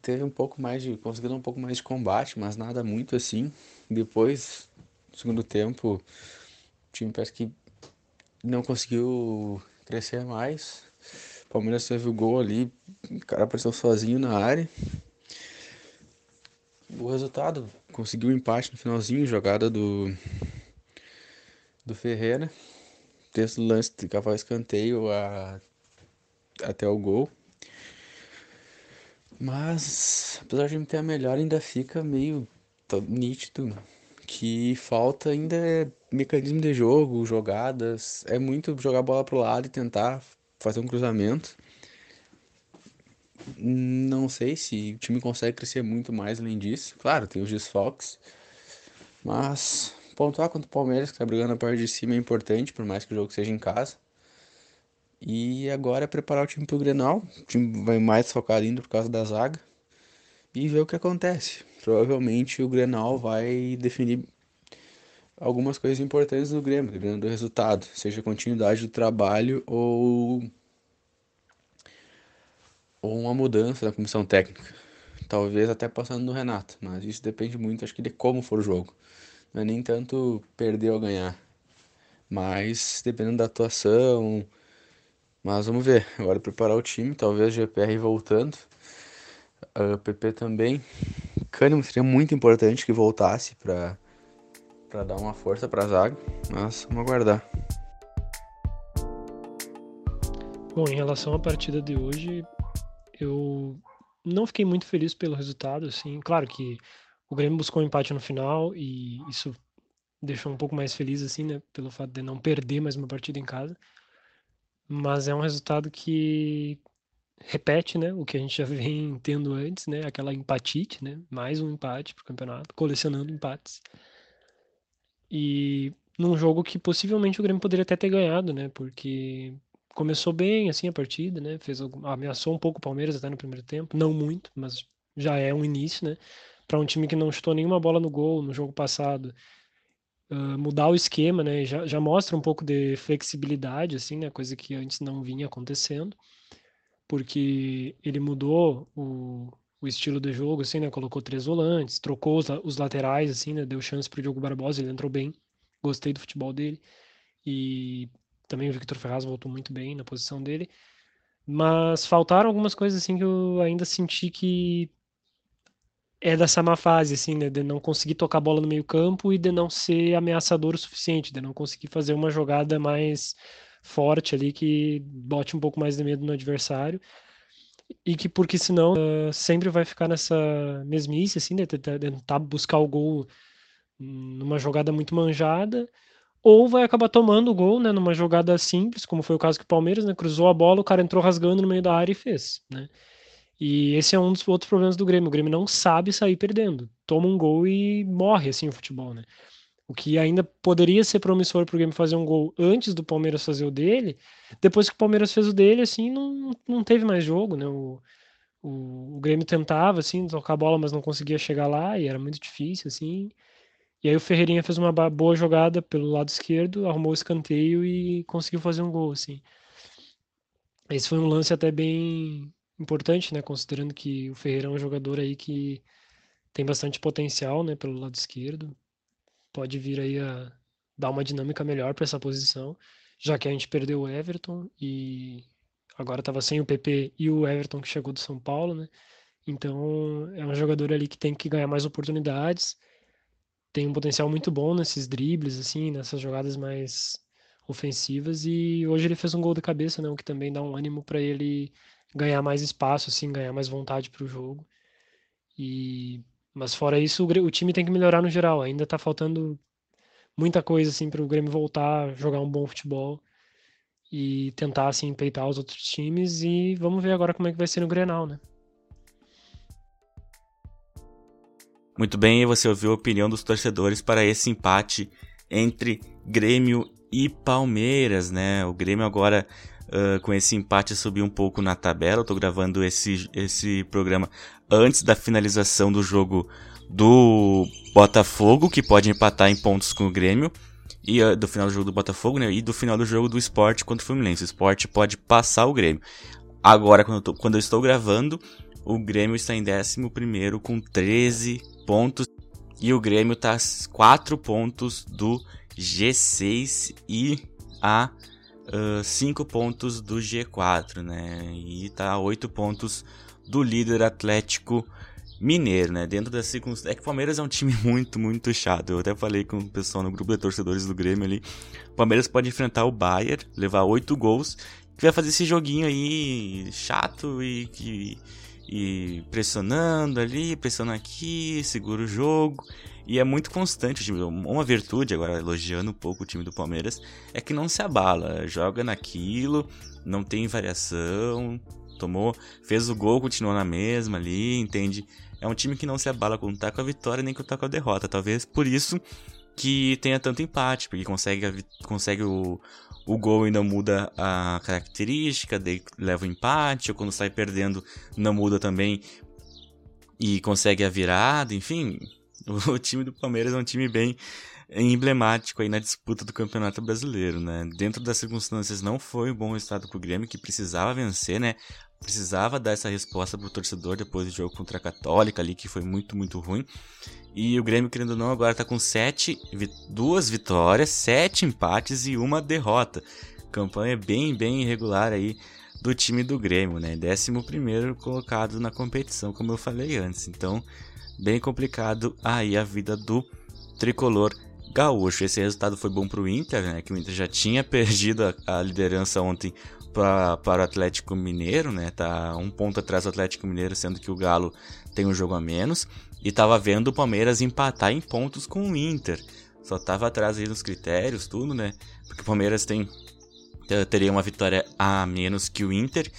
Teve um pouco mais de. conseguiu um pouco mais de combate, mas nada muito assim. Depois, no segundo tempo, o time parece que não conseguiu crescer mais. O Palmeiras teve o gol ali, o cara apareceu sozinho na área. O resultado conseguiu um empate no finalzinho, jogada do do Ferreira. Desse lance de cavalo escanteio a, até o gol. Mas, apesar de não ter a melhor, ainda fica meio nítido que falta ainda é mecanismo de jogo, jogadas. É muito jogar a bola pro lado e tentar fazer um cruzamento. Não sei se o time consegue crescer muito mais além disso. Claro, tem os desfalques. Mas pontuar contra o Palmeiras, que está brigando na parte de cima, é importante, por mais que o jogo seja em casa. E agora é preparar o time para o Grenal. O time vai mais focado ainda por causa da zaga. E ver o que acontece. Provavelmente o Grenal vai definir algumas coisas importantes do Grêmio, dependendo do resultado. Seja a continuidade do trabalho ou, ou uma mudança na comissão técnica. Talvez até passando no Renato, mas isso depende muito, acho que, de como for o jogo. Não é nem tanto perder ou ganhar, mas dependendo da atuação. Mas vamos ver. Agora preparar o time, talvez GPR voltando. A PP também. Cânimo seria muito importante que voltasse para para dar uma força para a zaga, mas vamos aguardar. Bom, em relação à partida de hoje, eu não fiquei muito feliz pelo resultado, assim, claro que o Grêmio buscou um empate no final e isso deixou um pouco mais feliz, assim, né? Pelo fato de não perder mais uma partida em casa. Mas é um resultado que repete, né? O que a gente já *laughs* vem tendo antes, né? Aquela empatite, né? Mais um empate pro campeonato, colecionando empates. E num jogo que possivelmente o Grêmio poderia até ter ganhado, né? Porque começou bem assim a partida, né? Fez ameaçou um pouco o Palmeiras até no primeiro tempo, não muito, mas já é um início, né? Para um time que não chutou nenhuma bola no gol no jogo passado, uh, mudar o esquema, né? Já, já mostra um pouco de flexibilidade, assim, né? Coisa que antes não vinha acontecendo, porque ele mudou o, o estilo de jogo, assim, né? Colocou três volantes, trocou os, os laterais, assim, né? Deu chance para o Diogo Barbosa, ele entrou bem, gostei do futebol dele e também o Victor Ferraz voltou muito bem na posição dele. Mas faltaram algumas coisas assim que eu ainda senti que é dessa má fase, assim, né? De não conseguir tocar a bola no meio campo e de não ser ameaçador o suficiente, de não conseguir fazer uma jogada mais forte ali que bote um pouco mais de medo no adversário e que porque senão uh, sempre vai ficar nessa mesmice, assim, de tentar, tentar buscar o gol numa jogada muito manjada ou vai acabar tomando o gol, né, numa jogada simples, como foi o caso que o Palmeiras, né, cruzou a bola, o cara entrou rasgando no meio da área e fez, né? E esse é um dos outros problemas do Grêmio. O Grêmio não sabe sair perdendo. Toma um gol e morre assim o futebol, né? O que ainda poderia ser promissor para o Grêmio fazer um gol antes do Palmeiras fazer o dele, depois que o Palmeiras fez o dele, assim, não, não teve mais jogo, né? O, O, o Grêmio tentava, assim, tocar a bola, mas não conseguia chegar lá e era muito difícil, assim. E aí o Ferreirinha fez uma boa jogada pelo lado esquerdo, arrumou o escanteio e conseguiu fazer um gol, assim. Esse foi um lance até bem importante, né, considerando que o Ferreira é um jogador aí que tem bastante potencial, né, pelo lado esquerdo. Pode vir aí a dar uma dinâmica melhor para essa posição, já que a gente perdeu o Everton e agora estava sem o PP e o Everton que chegou do São Paulo, né? Então é um jogador ali que tem que ganhar mais oportunidades, tem um potencial muito bom nesses dribles, assim, nessas jogadas mais ofensivas e hoje ele fez um gol de cabeça, né? O que também dá um ânimo para ele ganhar mais espaço, assim, ganhar mais vontade para o jogo. E mas fora isso, o, o time tem que melhorar no geral. Ainda está faltando muita coisa assim para o Grêmio voltar a jogar um bom futebol e tentar assim peitar os outros times e vamos ver agora como é que vai ser no Grenal, né? Muito bem, você ouviu a opinião dos torcedores para esse empate entre Grêmio e Palmeiras, né? O Grêmio agora com esse empate subiu um pouco na tabela. Eu tô gravando esse, esse programa antes da finalização do jogo do Botafogo, que pode empatar em pontos com o Grêmio. E uh, do final do jogo do Botafogo, né? E do final do jogo do Sport contra o Fluminense. O Sport pode passar o Grêmio. Agora, quando eu, tô, quando eu estou gravando, o Grêmio está em 11 com 13 pontos. E o Grêmio está a 4 pontos do G6 e a 5 uh, pontos do G4, né? E tá a 8 pontos do líder Atlético Mineiro, né? Dentro das circunstâncias. É que o Palmeiras é um time *laughs* muito, muito chato. Eu até falei com o pessoal no grupo de torcedores do Grêmio ali. O Palmeiras pode enfrentar o Bayern, levar 8 gols, que vai fazer esse joguinho aí chato e que. E pressionando ali, pressionando aqui, segura o jogo. E é muito constante o time. Uma virtude, agora elogiando um pouco o time do Palmeiras, é que não se abala. Joga naquilo, não tem variação. Tomou, fez o gol, continuou na mesma ali, entende? É um time que não se abala quando tá com a vitória nem quando tá com a derrota. Talvez por isso que tenha tanto empate, porque consegue, consegue o, o gol e não muda a característica, daí leva o empate, ou quando sai perdendo não muda também e consegue a virada, enfim, *laughs* o time do Palmeiras é um time bem emblemático aí na disputa do Campeonato Brasileiro, né? Dentro das circunstâncias não foi um bom resultado pro Grêmio, que precisava vencer, né? Precisava dar essa resposta pro torcedor depois do jogo contra a Católica ali, que foi muito, muito ruim. E o Grêmio, querendo ou não, agora tá com sete, duas vitórias, sete empates e uma derrota. Campanha bem, bem irregular aí do time do Grêmio, né? Décimo primeiro colocado na competição, como eu falei antes. Então, bem complicado aí a vida do tricolor gaúcho. Esse resultado foi bom para o Inter, né? Que o Inter já tinha *laughs* perdido a, a liderança ontem para o Atlético Mineiro, né? Tá um ponto atrás do Atlético Mineiro, sendo que o Galo tem um jogo a menos. E tava vendo o Palmeiras empatar em pontos com o Inter. Só tava atrás aí nos critérios, tudo, né? Porque o Palmeiras tem teria uma vitória a menos que o Inter.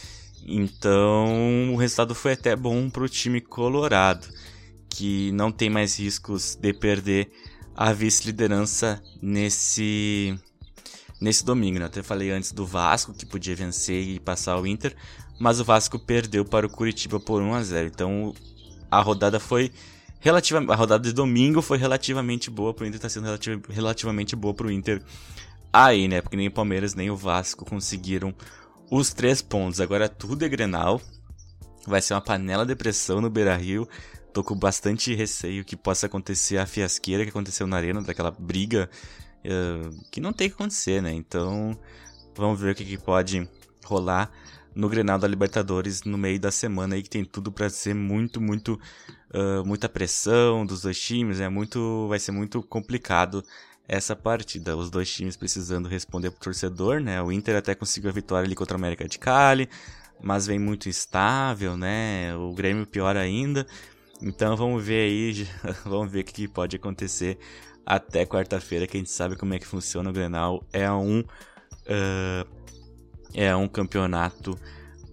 Então o resultado foi até bom para o time colorado que não tem mais riscos de perder a vice-liderança nesse nesse domingo. Né? Até falei antes do Vasco que podia vencer e passar o Inter, mas o Vasco perdeu para o Curitiba por 1 a 0. Então a rodada foi relativa, a rodada de domingo foi relativamente boa para o Inter, está sendo relativ, relativamente boa para o Inter aí, né? Porque nem o Palmeiras nem o Vasco conseguiram os três pontos. Agora tudo é Grenal. Vai ser uma panela de pressão no Beira-Rio tô com bastante receio que possa acontecer a fiasqueira que aconteceu na arena, daquela briga uh, que não tem que acontecer, né? Então, vamos ver o que, que pode rolar no Grenal da Libertadores no meio da semana aí que tem tudo para ser muito, muito, uh, muita pressão dos dois times, é né? muito, vai ser muito complicado essa partida. Os dois times precisando responder pro torcedor, né? O Inter até conseguiu a vitória ali contra o América de Cali, mas vem muito instável, né? O Grêmio pior ainda. Então vamos ver aí, *laughs* vamos ver o que pode acontecer até quarta-feira, que a gente sabe como é que funciona o Grenal. É um uh, é um campeonato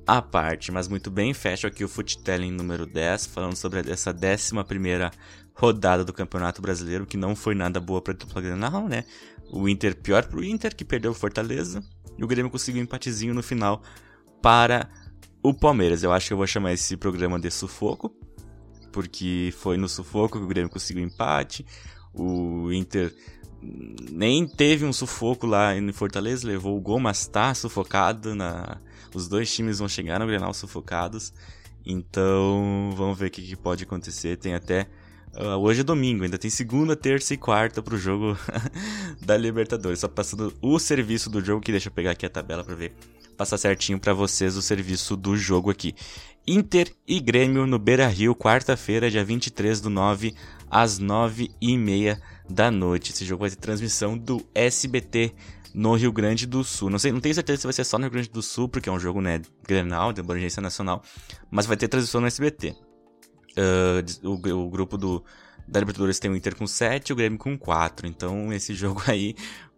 à parte, mas muito bem, fecho aqui o Footelling número 10, falando sobre essa 11 primeira rodada do Campeonato Brasileiro, que não foi nada boa para a dupla Grenal, né? O Inter pior para o Inter, que perdeu o Fortaleza, e o Grêmio conseguiu um empatezinho no final para o Palmeiras. Eu acho que eu vou chamar esse programa de sufoco, porque foi no sufoco que o Grêmio conseguiu empate. O Inter nem teve um sufoco lá em Fortaleza, levou o gol, mas tá sufocado. Na... Os dois times vão chegar no Grenal sufocados. Então, vamos ver o que, que pode acontecer. Tem até. Uh, hoje é domingo, ainda tem segunda, terça e quarta pro jogo *laughs* da Libertadores. Só passando o serviço do jogo, que deixa eu pegar aqui a tabela pra ver. Passar certinho para vocês o serviço do jogo aqui. Inter e Grêmio no Beira Rio, quarta-feira, dia 23 do 9, às 9 e meia da noite. Esse jogo vai ter transmissão do SBT no Rio Grande do Sul. Não sei, não tenho certeza se vai ser só no Rio Grande do Sul, porque é um jogo, né, Grenal, de abrangência nacional, mas vai ter transmissão no SBT. Uh, o, o, grupo do, da Libertadores tem o Inter com 7 e o Grêmio com 4. Então, esse *laughs* jogo aí,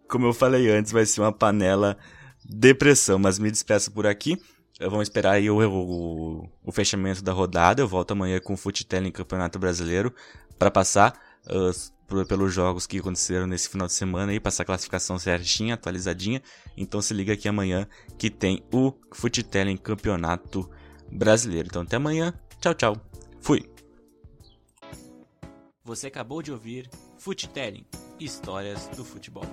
como eu falei antes, vai ser uma panela depressão. Mas me despeço por aqui. Vamos esperar aí o, o, o, fechamento da rodada. Eu volto amanhã com o Futel em Campeonato Brasileiro para passar uh, pelos jogos que aconteceram nesse final de semana e passar a classificação certinha, atualizadinha. Então se liga aqui amanhã que tem o Futel em Campeonato Brasileiro. Então até amanhã. Tchau, tchau. Fui. Você acabou de ouvir Futelling Histórias do Futebol.